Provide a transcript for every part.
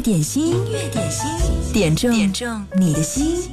乐点心，音乐点心，点中点中你的心。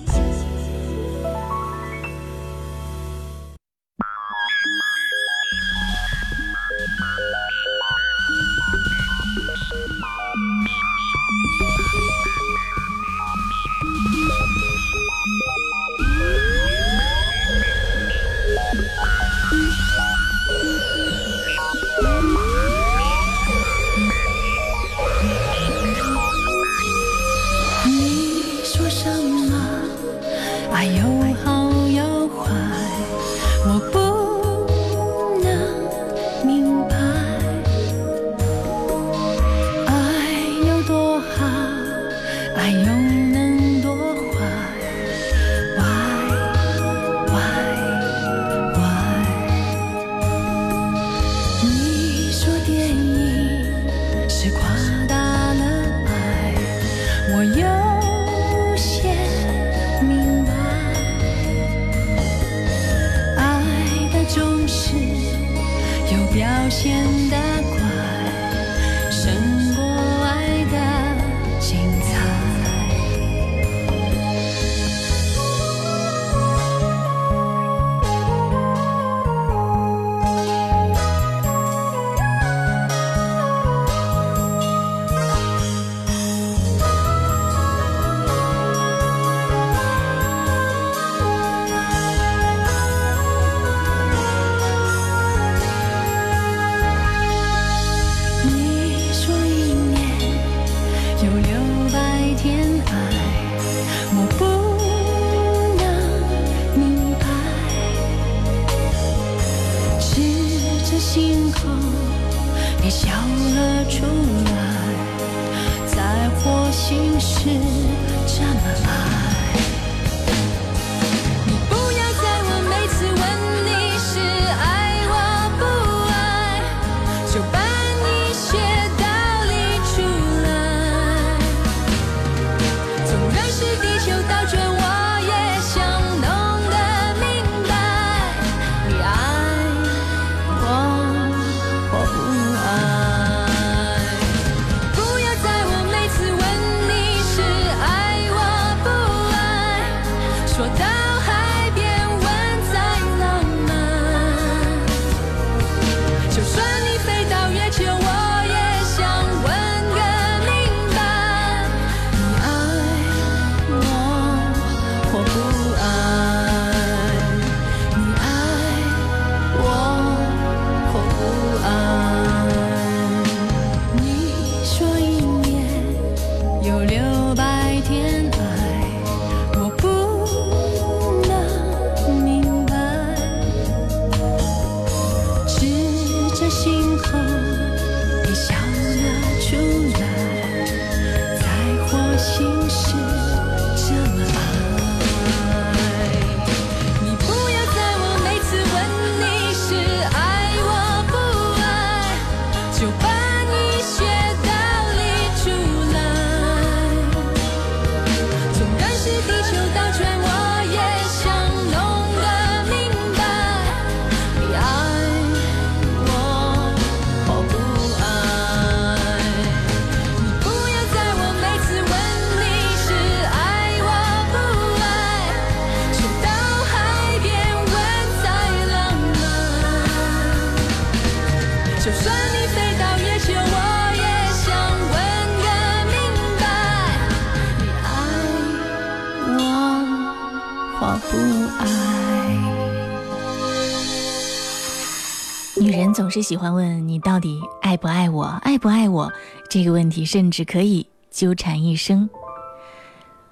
总是喜欢问你到底爱不爱我，爱不爱我这个问题，甚至可以纠缠一生。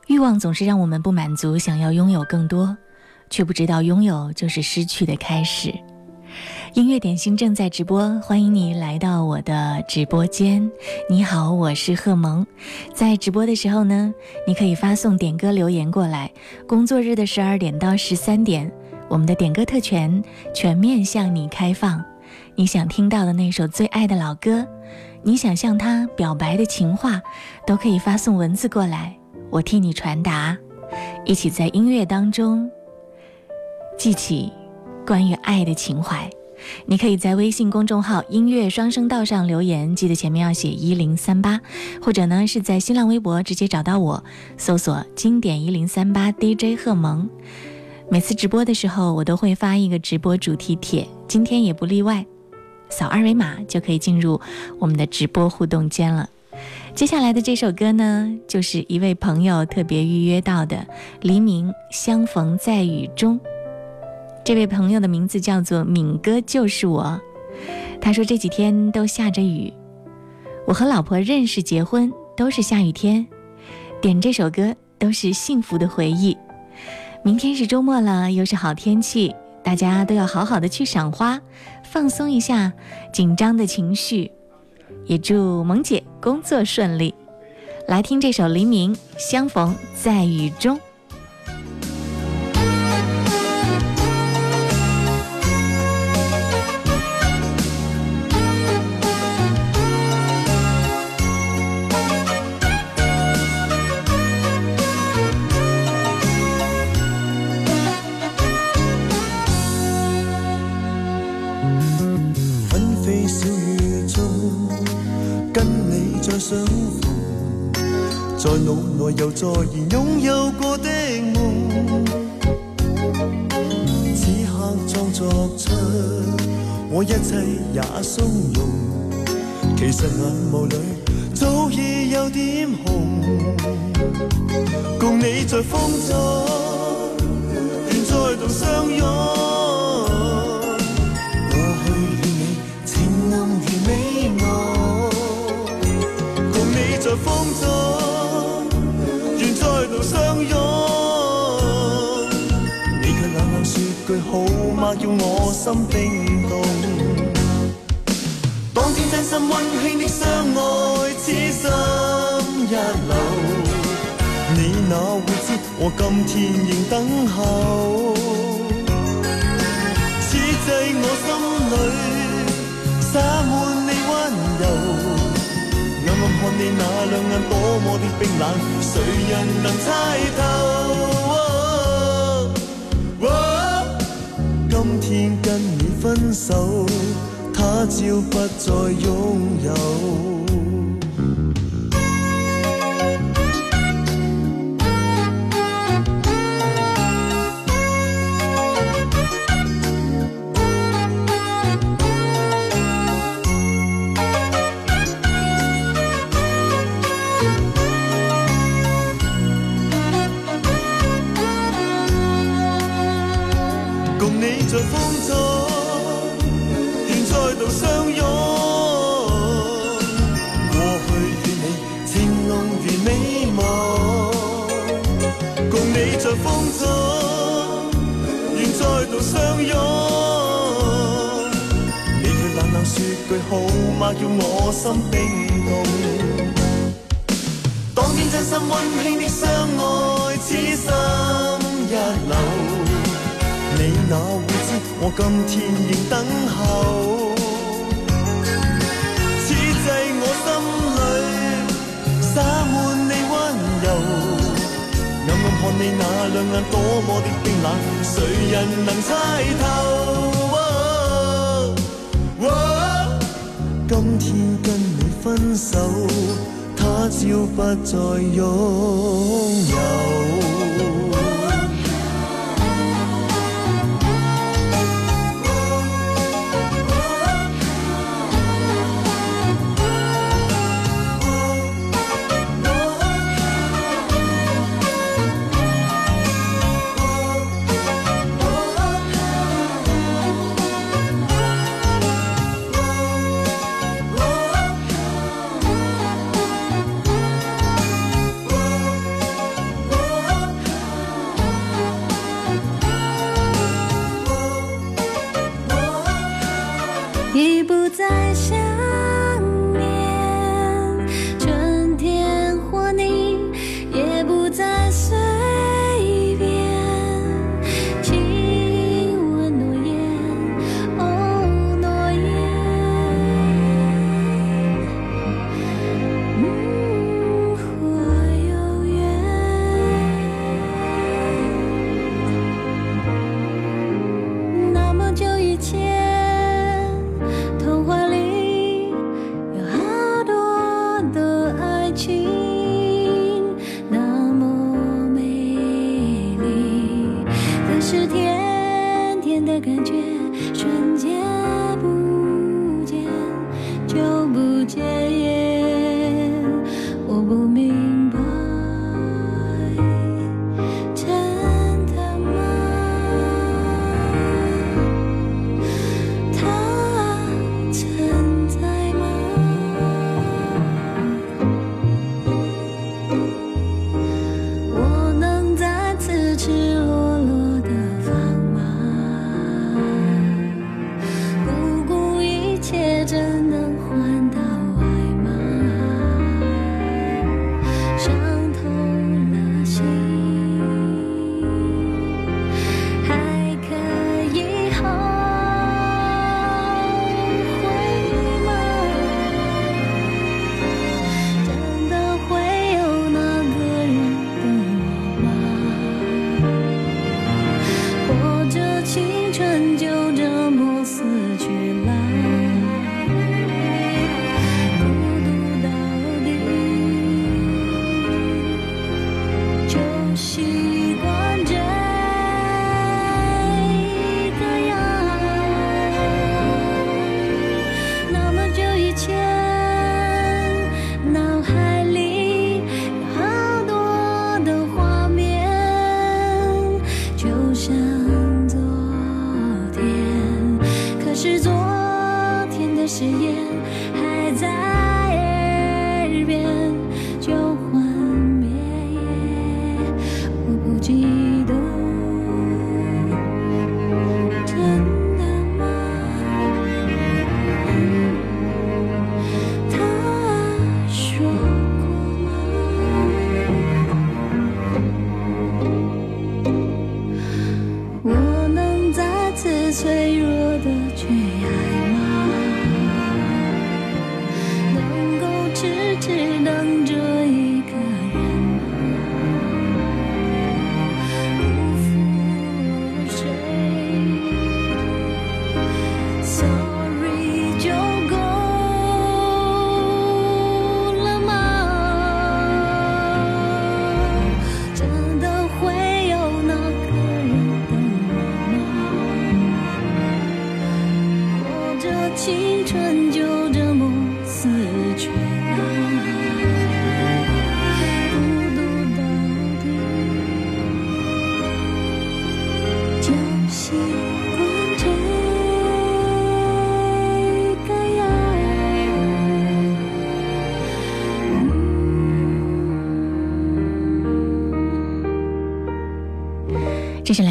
欲望总是让我们不满足，想要拥有更多，却不知道拥有就是失去的开始。音乐点心正在直播，欢迎你来到我的直播间。你好，我是贺萌。在直播的时候呢，你可以发送点歌留言过来。工作日的十二点到十三点，我们的点歌特权全面向你开放。你想听到的那首最爱的老歌，你想向他表白的情话，都可以发送文字过来，我替你传达，一起在音乐当中记起关于爱的情怀。你可以在微信公众号“音乐双声道”上留言，记得前面要写一零三八，或者呢是在新浪微博直接找到我，搜索“经典一零三八 DJ 贺萌”。每次直播的时候，我都会发一个直播主题帖，今天也不例外。扫二维码就可以进入我们的直播互动间了。接下来的这首歌呢，就是一位朋友特别预约到的《黎明相逢在雨中》。这位朋友的名字叫做敏哥，就是我。他说这几天都下着雨，我和老婆认识、结婚都是下雨天，点这首歌都是幸福的回忆。明天是周末了，又是好天气，大家都要好好的去赏花。放松一下紧张的情绪，也祝萌姐工作顺利。来听这首《黎明相逢在雨中》。跟你再相逢，在脑内又再现拥有过的梦，此刻装作出我一切也松容，其实眼眸里早已有点红。共你在风中，愿再度相拥。好吗？叫我心冰冻。当天真心温馨的相爱，此心一缕，你哪会知我今天仍等候？此际我心里洒满你温柔。看你那两眼多么的冰冷，谁人能猜透？跟你分手，他朝不再拥有。心冰冻。当天真心温馨的相爱，此心一缕，你哪会知我今天仍等候？此际我心里洒满你温柔。暗暗看你那两眼多么的冰冷，谁人能猜透？分手，他朝不再拥有。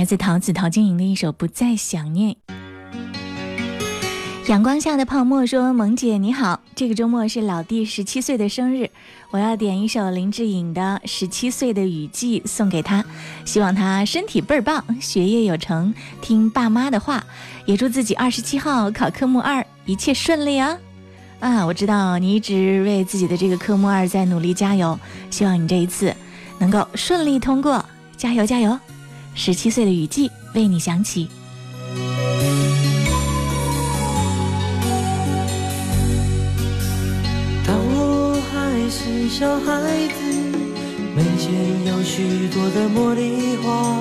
来自桃子陶晶莹的一首《不再想念》。阳光下的泡沫说：“萌姐你好，这个周末是老弟十七岁的生日，我要点一首林志颖的《十七岁的雨季》送给他，希望他身体倍儿棒，学业有成，听爸妈的话，也祝自己二十七号考科目二一切顺利啊！啊，我知道你一直为自己的这个科目二在努力加油，希望你这一次能够顺利通过，加油加油！”十七岁的雨季为你响起。当我还是小孩子，门前有许多的茉莉花，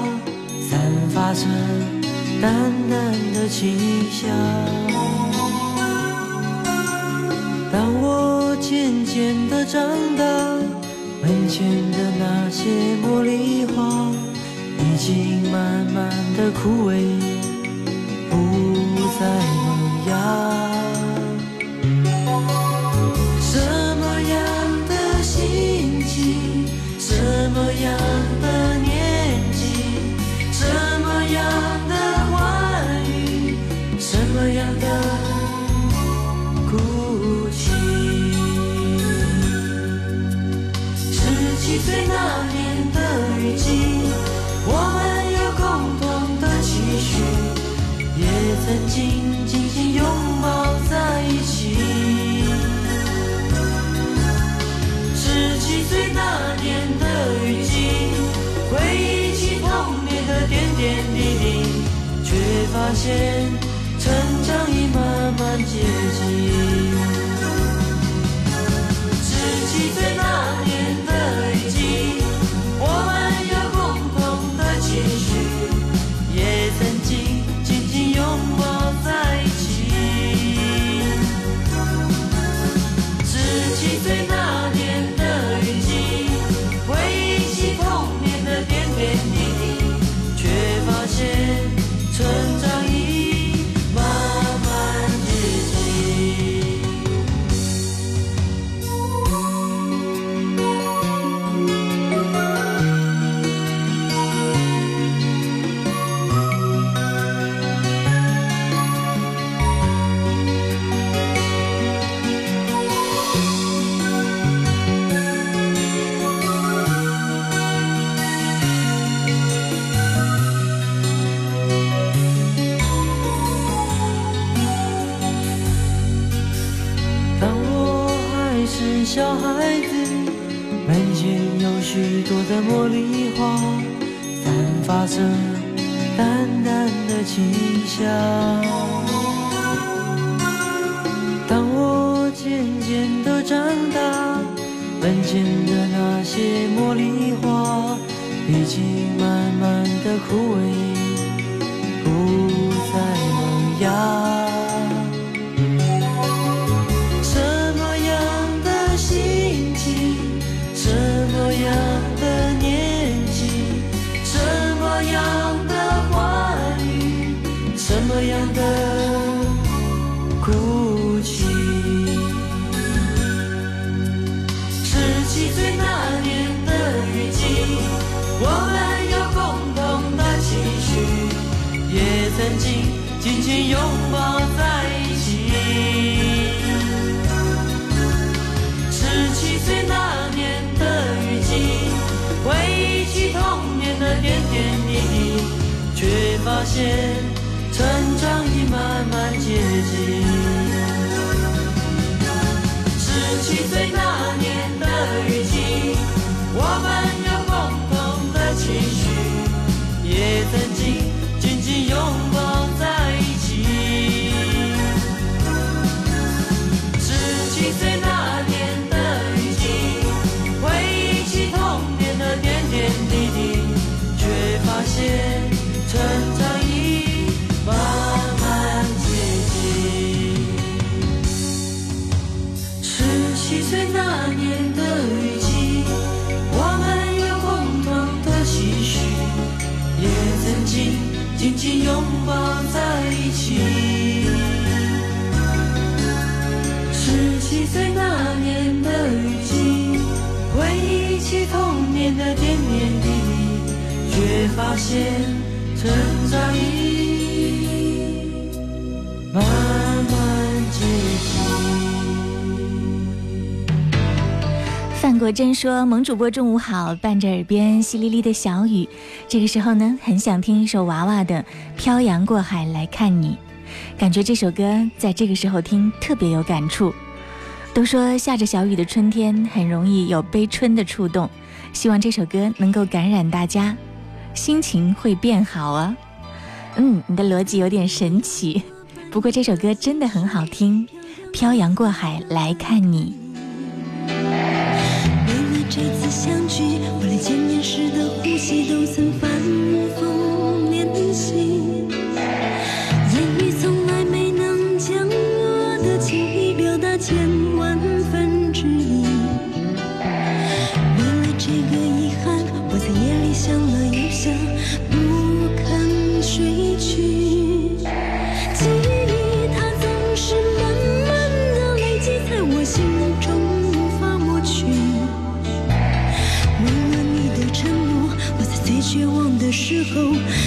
散发着淡淡的清香。当我渐渐的长大，门前的那些茉莉花。已经慢慢的枯萎，现成长已慢慢接。曾经紧紧拥抱在一起十七岁那年的雨季回忆起童年的点点滴滴却发现成长已慢慢接近十七岁那年的雨季我们发现存在意。范国珍说，萌主播中午好，伴着耳边淅沥沥的小雨，这个时候呢，很想听一首娃娃的漂洋过海来看你，感觉这首歌在这个时候听特别有感触。都说下着小雨的春天很容易有悲春的触动，希望这首歌能够感染大家。心情会变好啊。嗯，你的逻辑有点神奇。不过这首歌真的很好听，漂洋过海来看你。为了这次相聚，我连见面时的呼吸都曾发。go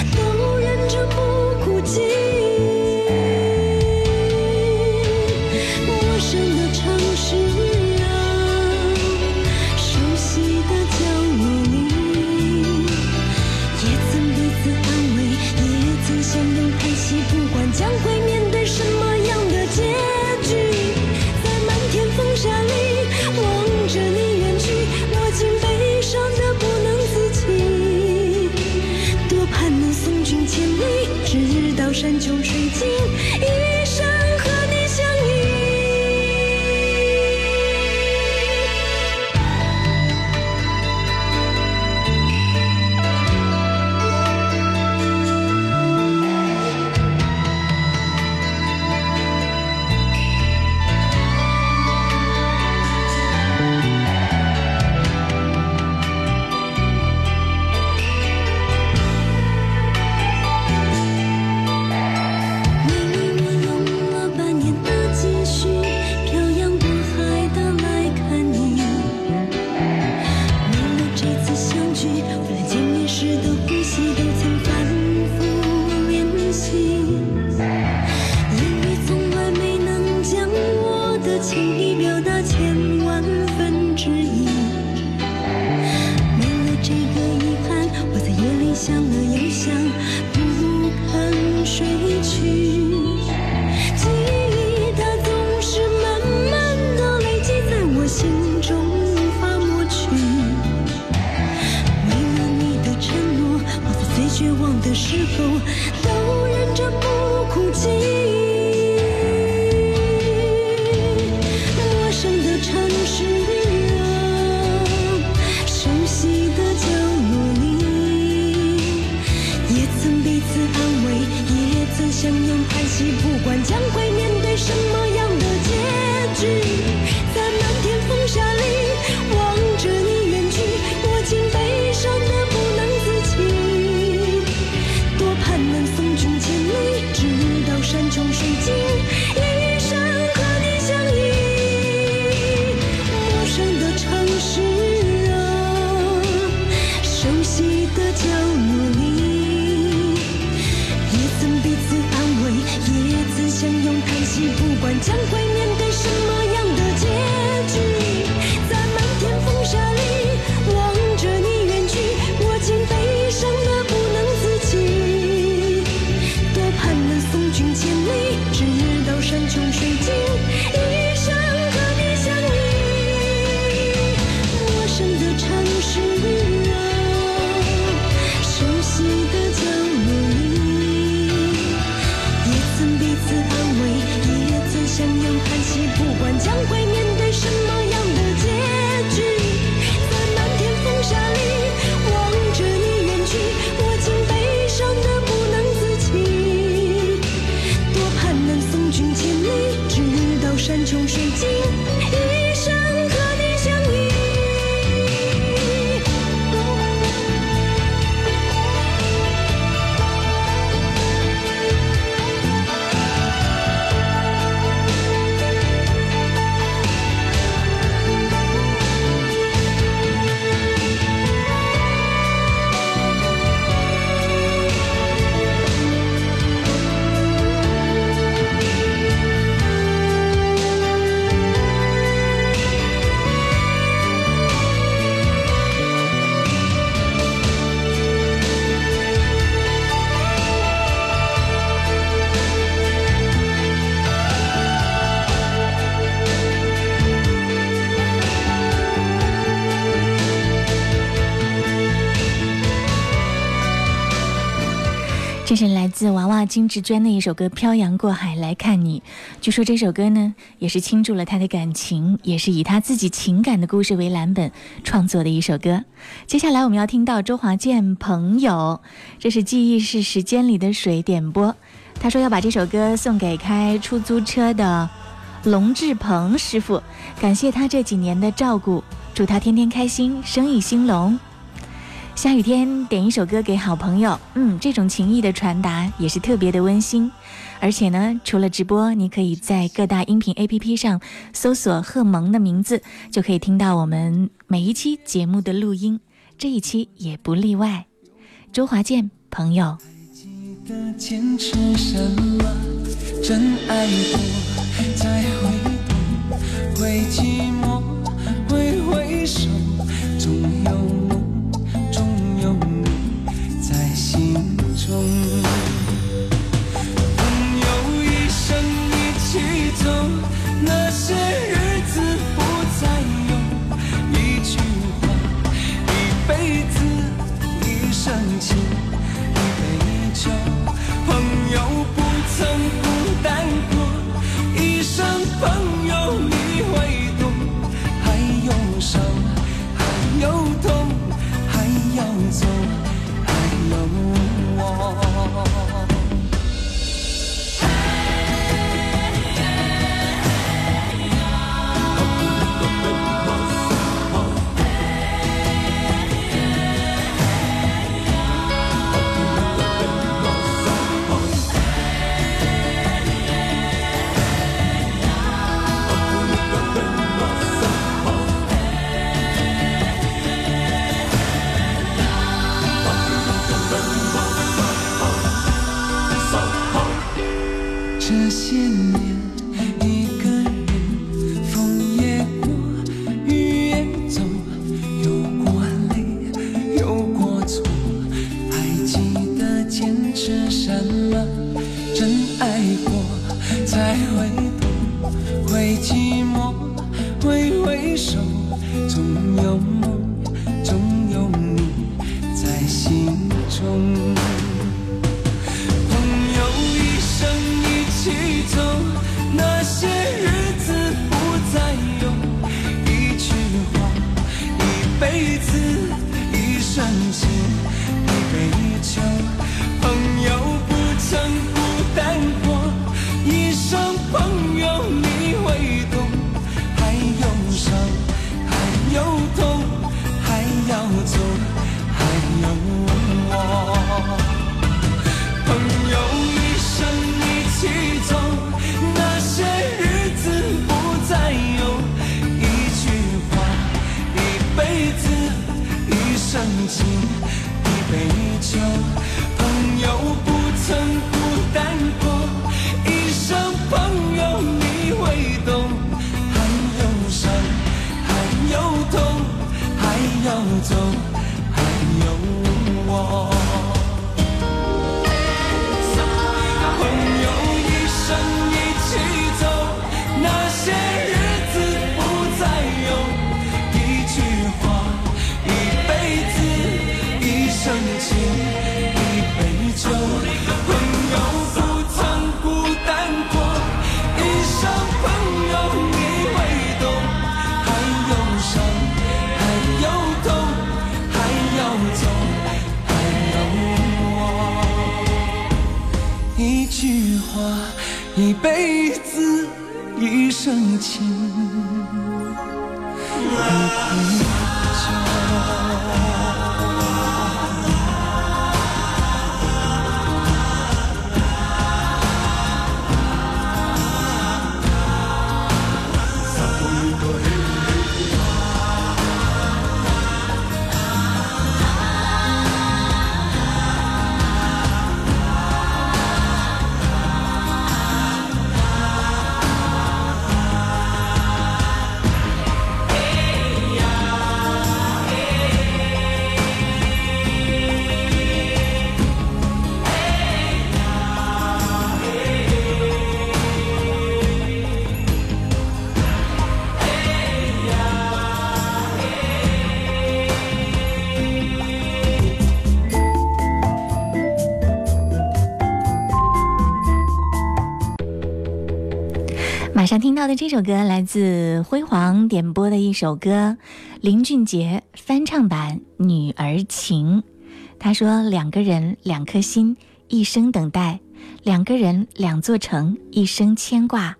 金志娟的一首歌《漂洋过海来看你》。据说这首歌呢，也是倾注了他的感情，也是以他自己情感的故事为蓝本创作的一首歌。接下来我们要听到周华健《朋友》，这是记忆是时间里的水点播。他说要把这首歌送给开出租车的龙志鹏师傅，感谢他这几年的照顾，祝他天天开心，生意兴隆。下雨天点一首歌给好朋友，嗯，这种情谊的传达也是特别的温馨。而且呢，除了直播，你可以在各大音频 APP 上搜索贺萌的名字，就可以听到我们每一期节目的录音，这一期也不例外。周华健，朋友。坚持什么？真爱过才会懂，会寂寞，会回首，心中。一辈子，一生情。听到的这首歌来自辉煌点播的一首歌，林俊杰翻唱版《女儿情》。他说：“两个人，两颗心，一生等待；两个人，两座城，一生牵挂；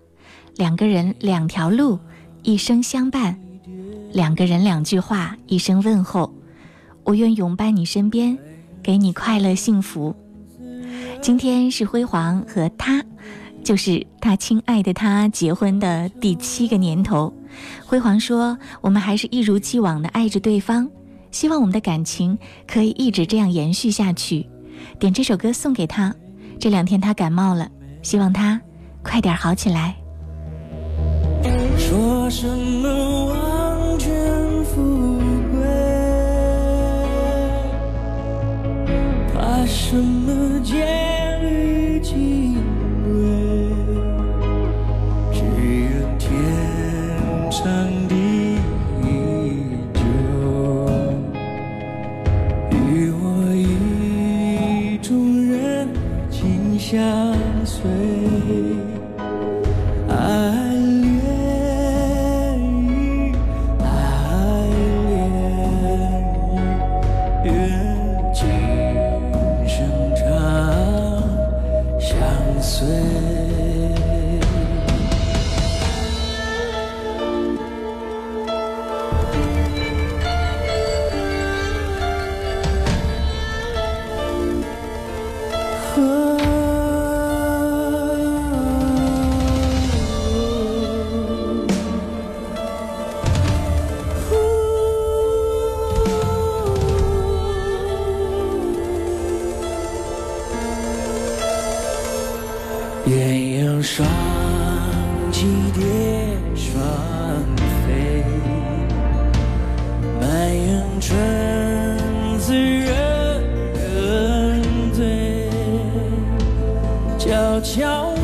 两个人，两条路，一生相伴；两个人，两句话，一生问候。我愿永伴你身边，给你快乐幸福。”今天是辉煌和他。就是他亲爱的他结婚的第七个年头，辉煌说：“我们还是一如既往的爱着对方，希望我们的感情可以一直这样延续下去。”点这首歌送给他。这两天他感冒了，希望他快点好起来。说什么王权富贵，怕什么想栖蝶双飞满园春色惹人醉悄悄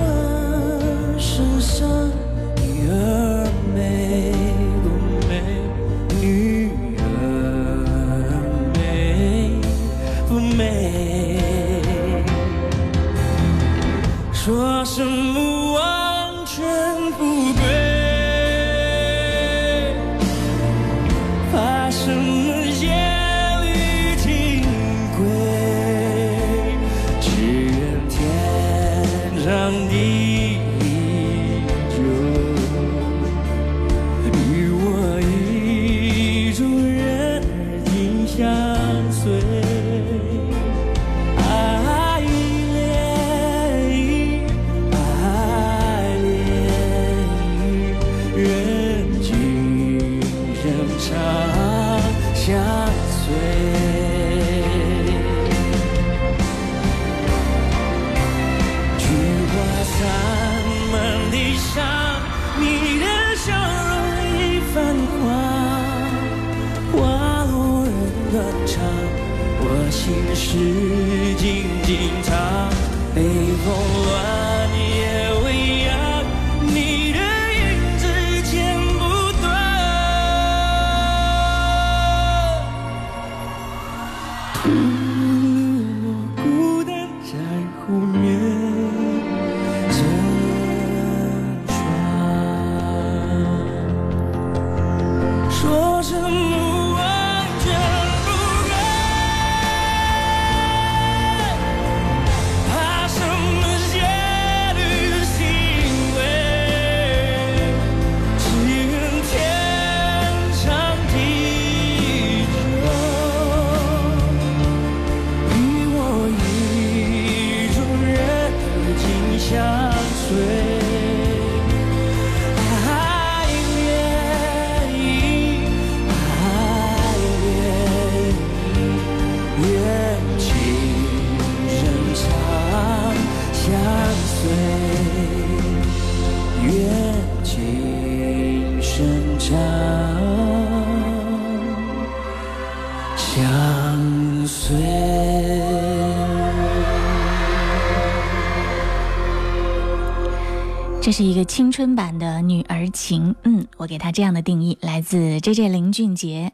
这是一个青春版的女儿情，嗯，我给她这样的定义，来自 J J 林俊杰。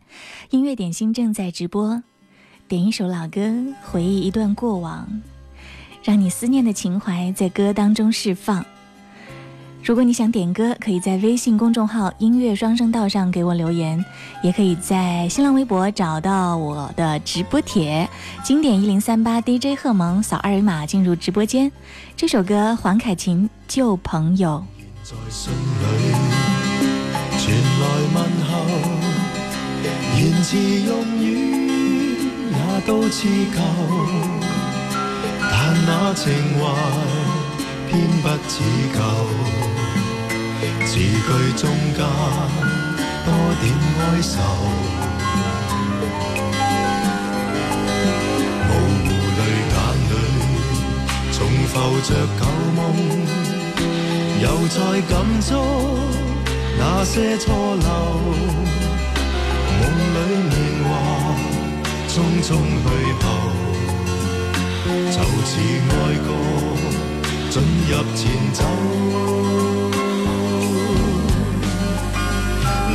音乐点心正在直播，点一首老歌，回忆一段过往，让你思念的情怀在歌当中释放。如果你想点歌，可以在微信公众号“音乐双声道”上给我留言，也可以在新浪微博找到我的直播帖“经典一零三八 DJ 贺蒙”，扫二维码进入直播间。这首歌黄凯芹《旧朋友》。在信里传来问候，言辞用语也都似旧，但那情怀偏不似旧。字句中间多点哀愁，模糊淚眼里重浮着旧梦，又再感触那些错漏。梦里年华匆匆去後，就似爱歌进入前奏。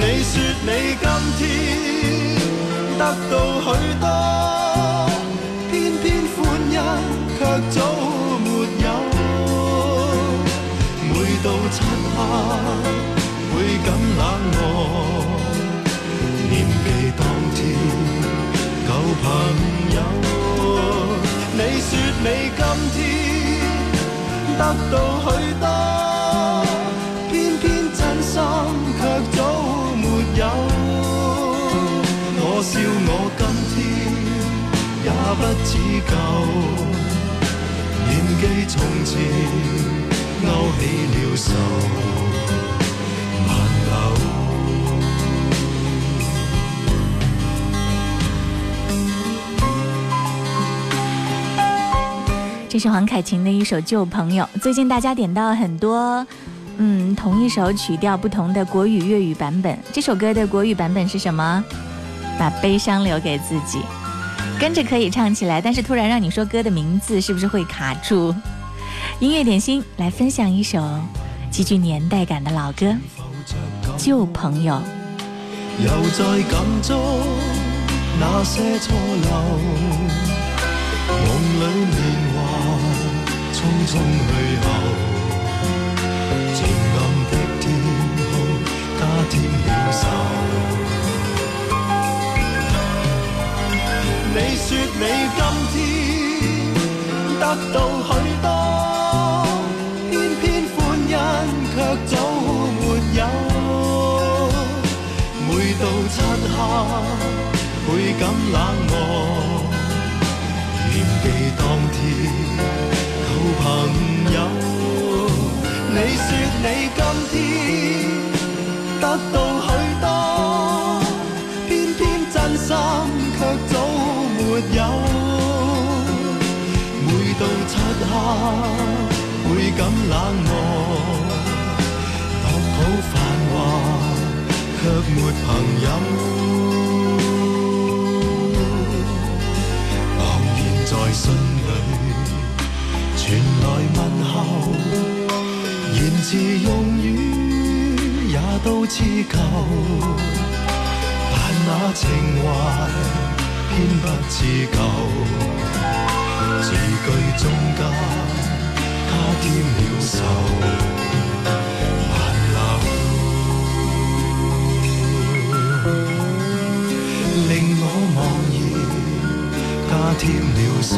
你说你今天得到许多，偏偏欢欣却早没有。每到漆黑倍感冷漠，念记当天旧朋友。你说你今天得到许多，偏偏真心却早。今天也不似旧，念记从前勾起了愁，这是黄凯芹的一首《旧朋友》，最近大家点到很多。嗯，同一首曲调不同的国语、粤语版本。这首歌的国语版本是什么？把悲伤留给自己，跟着可以唱起来。但是突然让你说歌的名字，是不是会卡住？音乐点心来分享一首极具年代感的老歌《旧朋友》。又再感觸那些錯漏，夢裏年華匆匆去後。添了愁。你说你今天得到许多，偏偏欢欣却早没有。每到漆黑，倍感冷漠。念记当天旧朋友，你说你今天。得到没有。每到漆黑，倍感冷漠。独好繁华，却没朋友。茫然在信里传来问候，言辞用语。也都似旧，但那情怀天不似旧。字句中间他添了愁，挽留，令我茫然加添了愁。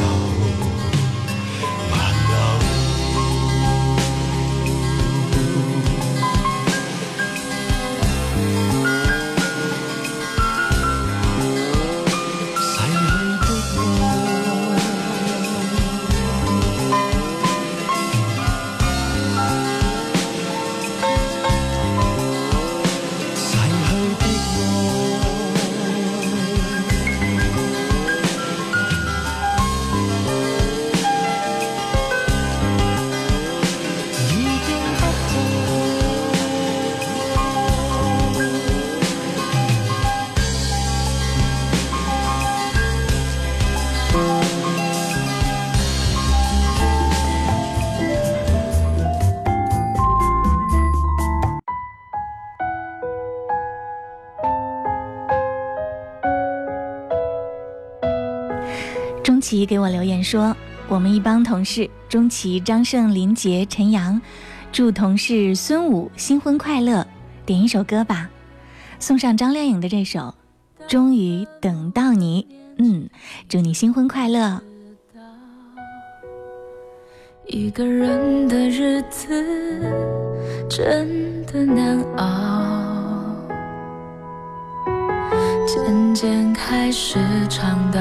琪给我留言说，我们一帮同事钟琪、张胜、林杰、陈阳，祝同事孙武新婚快乐，点一首歌吧，送上张靓颖的这首《终于等到你》。嗯，祝你新婚快乐。一个人的日子真的难熬，渐渐开始尝到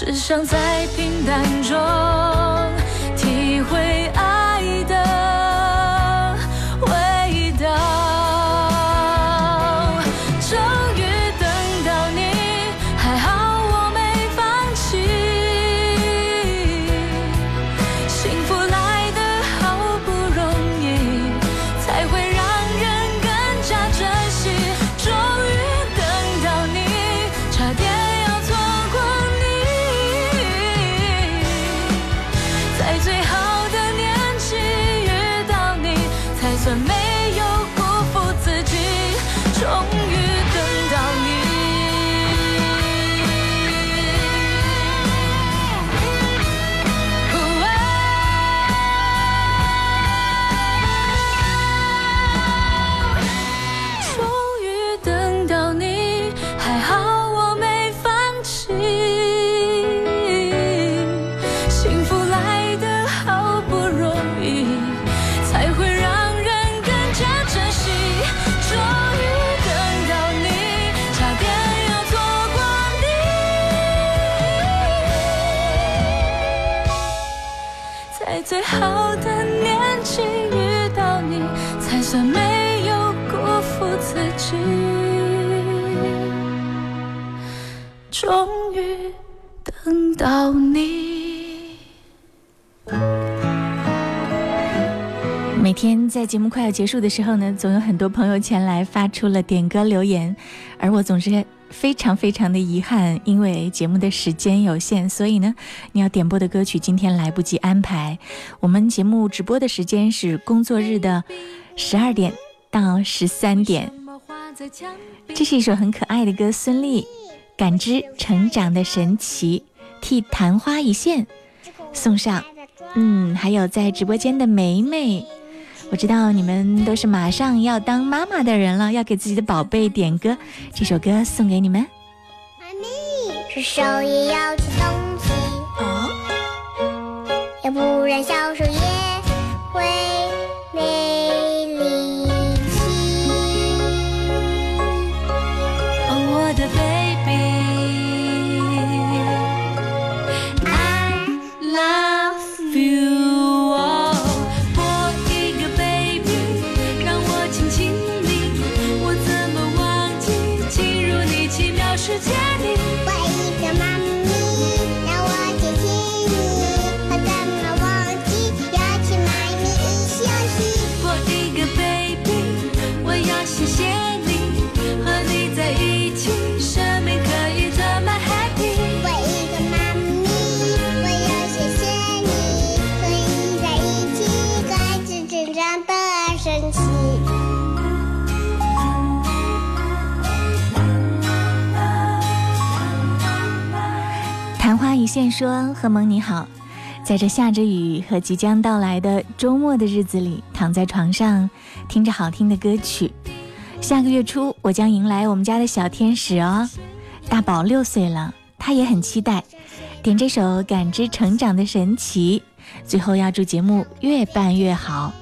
只想在平淡中体会等到你。每天在节目快要结束的时候呢，总有很多朋友前来发出了点歌留言，而我总是非常非常的遗憾，因为节目的时间有限，所以呢，你要点播的歌曲今天来不及安排。我们节目直播的时间是工作日的十二点到十三点。这是一首很可爱的歌，孙俪《感知成长的神奇》，替昙花一现送上。嗯，还有在直播间的梅梅。我知道你们都是马上要当妈妈的人了，要给自己的宝贝点歌，这首歌送给你们。哎是手也要吃东西，哦，要不然小手也说：“贺蒙你好，在这下着雨和即将到来的周末的日子里，躺在床上听着好听的歌曲。下个月初我将迎来我们家的小天使哦，大宝六岁了，他也很期待。点这首《感知成长的神奇》，最后要祝节目越办越好。”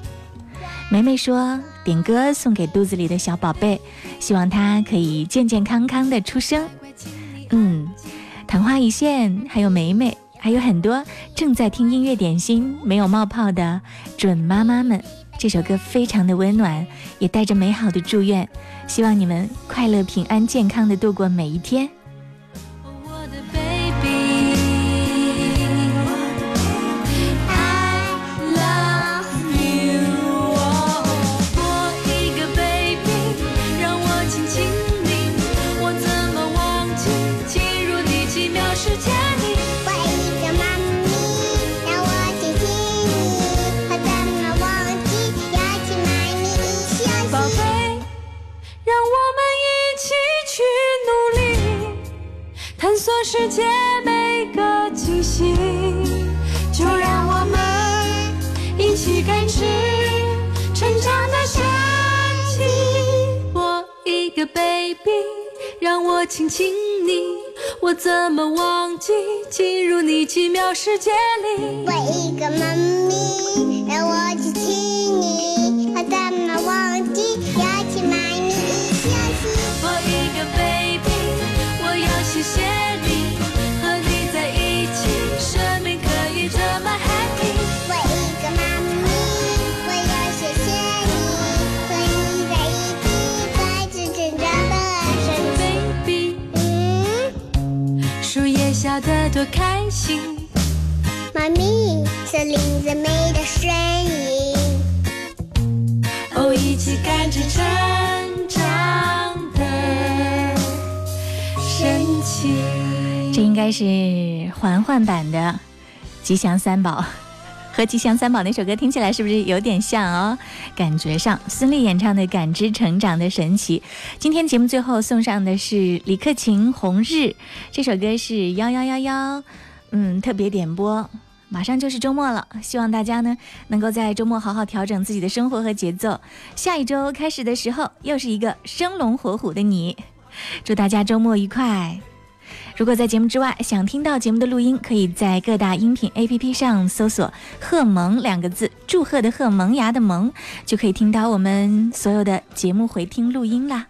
梅梅说：“点歌送给肚子里的小宝贝，希望他可以健健康康的出生。”嗯。昙花一现，还有美美，还有很多正在听音乐点心没有冒泡的准妈妈们。这首歌非常的温暖，也带着美好的祝愿，希望你们快乐、平安、健康的度过每一天。世界每个惊喜。就让我们一起感知成长的神奇。我一个 baby，让我亲亲你，我怎么忘记进入你奇妙世界里？我一个妈咪，让我亲亲开心，妈咪，森林最美的声音。哦，一起感知成长的神奇。这应该是环环版的《吉祥三宝》，和《吉祥三宝》那首歌听起来是不是有点像哦？感觉上，孙俪演唱的《感知成长的神奇》。今天节目最后送上的是李克勤《红日》，这首歌是幺幺幺幺，嗯，特别点播。马上就是周末了，希望大家呢能够在周末好好调整自己的生活和节奏。下一周开始的时候，又是一个生龙活虎的你。祝大家周末愉快！如果在节目之外想听到节目的录音，可以在各大音频 APP 上搜索“贺萌”两个字，祝贺的贺，萌芽的萌，就可以听到我们所有的节目回听录音啦。